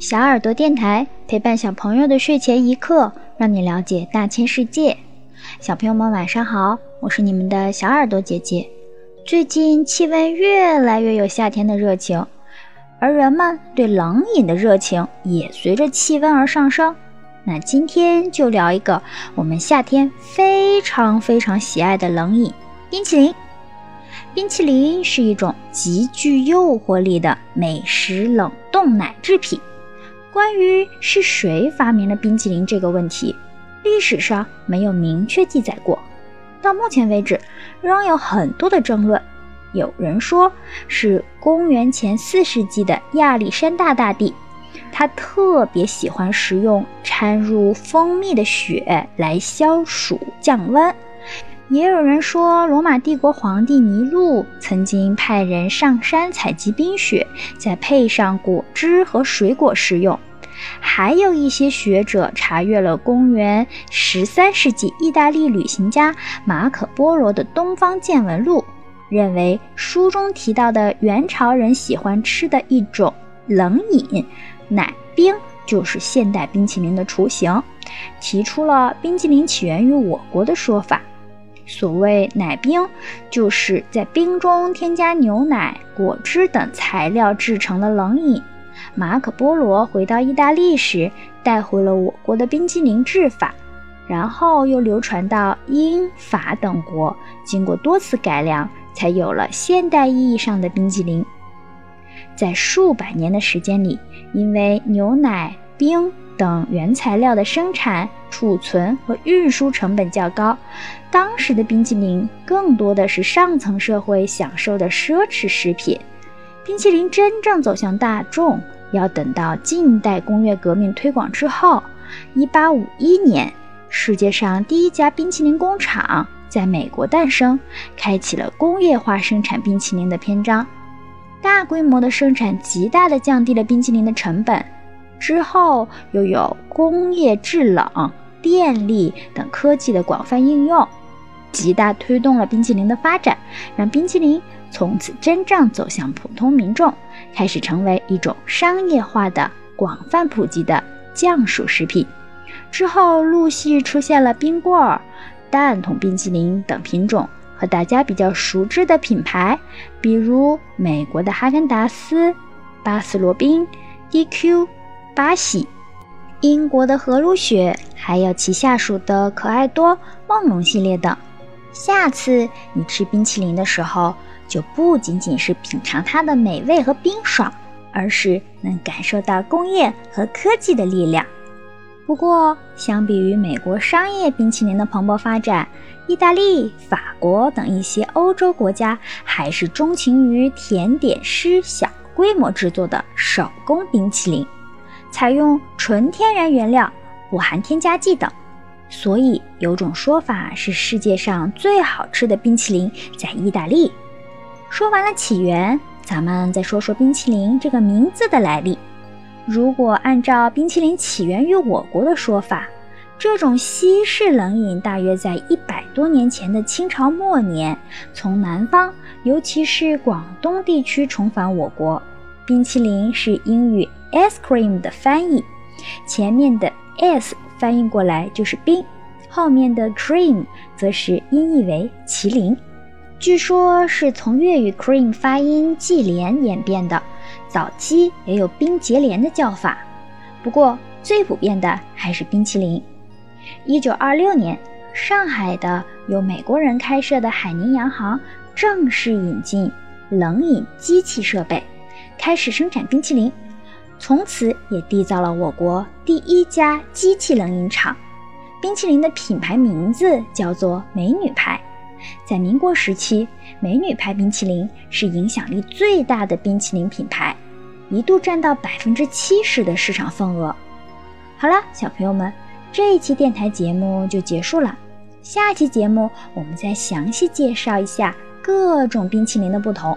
小耳朵电台陪伴小朋友的睡前一刻，让你了解大千世界。小朋友们晚上好，我是你们的小耳朵姐姐。最近气温越来越有夏天的热情，而人们对冷饮的热情也随着气温而上升。那今天就聊一个我们夏天非常非常喜爱的冷饮——冰淇淋。冰淇淋是一种极具诱惑力的美食冷冻奶制品。关于是谁发明了冰淇淋这个问题，历史上没有明确记载过。到目前为止，仍有很多的争论。有人说是公元前四世纪的亚历山大大帝。他特别喜欢食用掺入蜂蜜的雪来消暑降温。也有人说，罗马帝国皇帝尼禄曾经派人上山采集冰雪，再配上果汁和水果食用。还有一些学者查阅了公元十三世纪意大利旅行家马可·波罗的《东方见闻录》，认为书中提到的元朝人喜欢吃的一种冷饮。奶冰就是现代冰淇淋的雏形，提出了冰淇淋起源于我国的说法。所谓奶冰，就是在冰中添加牛奶、果汁等材料制成的冷饮。马可·波罗回到意大利时，带回了我国的冰激凌制法，然后又流传到英法等国，经过多次改良，才有了现代意义上的冰激凌。在数百年的时间里，因为牛奶、冰等原材料的生产、储存和运输成本较高，当时的冰淇淋更多的是上层社会享受的奢侈食品。冰淇淋真正走向大众，要等到近代工业革命推广之后。1851年，世界上第一家冰淇淋工厂在美国诞生，开启了工业化生产冰淇淋的篇章。大规模的生产极大地降低了冰淇淋的成本，之后又有工业制冷、电力等科技的广泛应用，极大推动了冰淇淋的发展，让冰淇淋从此真正走向普通民众，开始成为一种商业化的、广泛普及的降暑食品。之后陆续出现了冰棍儿、蛋筒冰淇淋等品种。和大家比较熟知的品牌，比如美国的哈根达斯、巴斯罗宾、DQ、巴西、英国的和路雪，还有其下属的可爱多、梦龙系列等。下次你吃冰淇淋的时候，就不仅仅是品尝它的美味和冰爽，而是能感受到工业和科技的力量。不过，相比于美国商业冰淇淋的蓬勃发展，意大利、法国等一些欧洲国家还是钟情于甜点师小规模制作的手工冰淇淋，采用纯天然原料，不含添加剂等。所以有种说法是世界上最好吃的冰淇淋在意大利。说完了起源，咱们再说说冰淇淋这个名字的来历。如果按照冰淇淋起源于我国的说法，这种西式冷饮大约在一百多年前的清朝末年，从南方，尤其是广东地区重返我国。冰淇淋是英语 ice cream 的翻译，前面的 s 翻译过来就是冰，后面的 cream 则是音译为麒麟。据说是从粤语 cream 发音忌廉演变的。早期也有冰结连的叫法，不过最普遍的还是冰淇淋。一九二六年，上海的由美国人开设的海宁洋行正式引进冷饮机器设备，开始生产冰淇淋，从此也缔造了我国第一家机器冷饮厂。冰淇淋的品牌名字叫做美女牌。在民国时期，美女牌冰淇淋是影响力最大的冰淇淋品牌。一度占到百分之七十的市场份额。好了，小朋友们，这一期电台节目就结束了。下期节目我们再详细介绍一下各种冰淇淋的不同。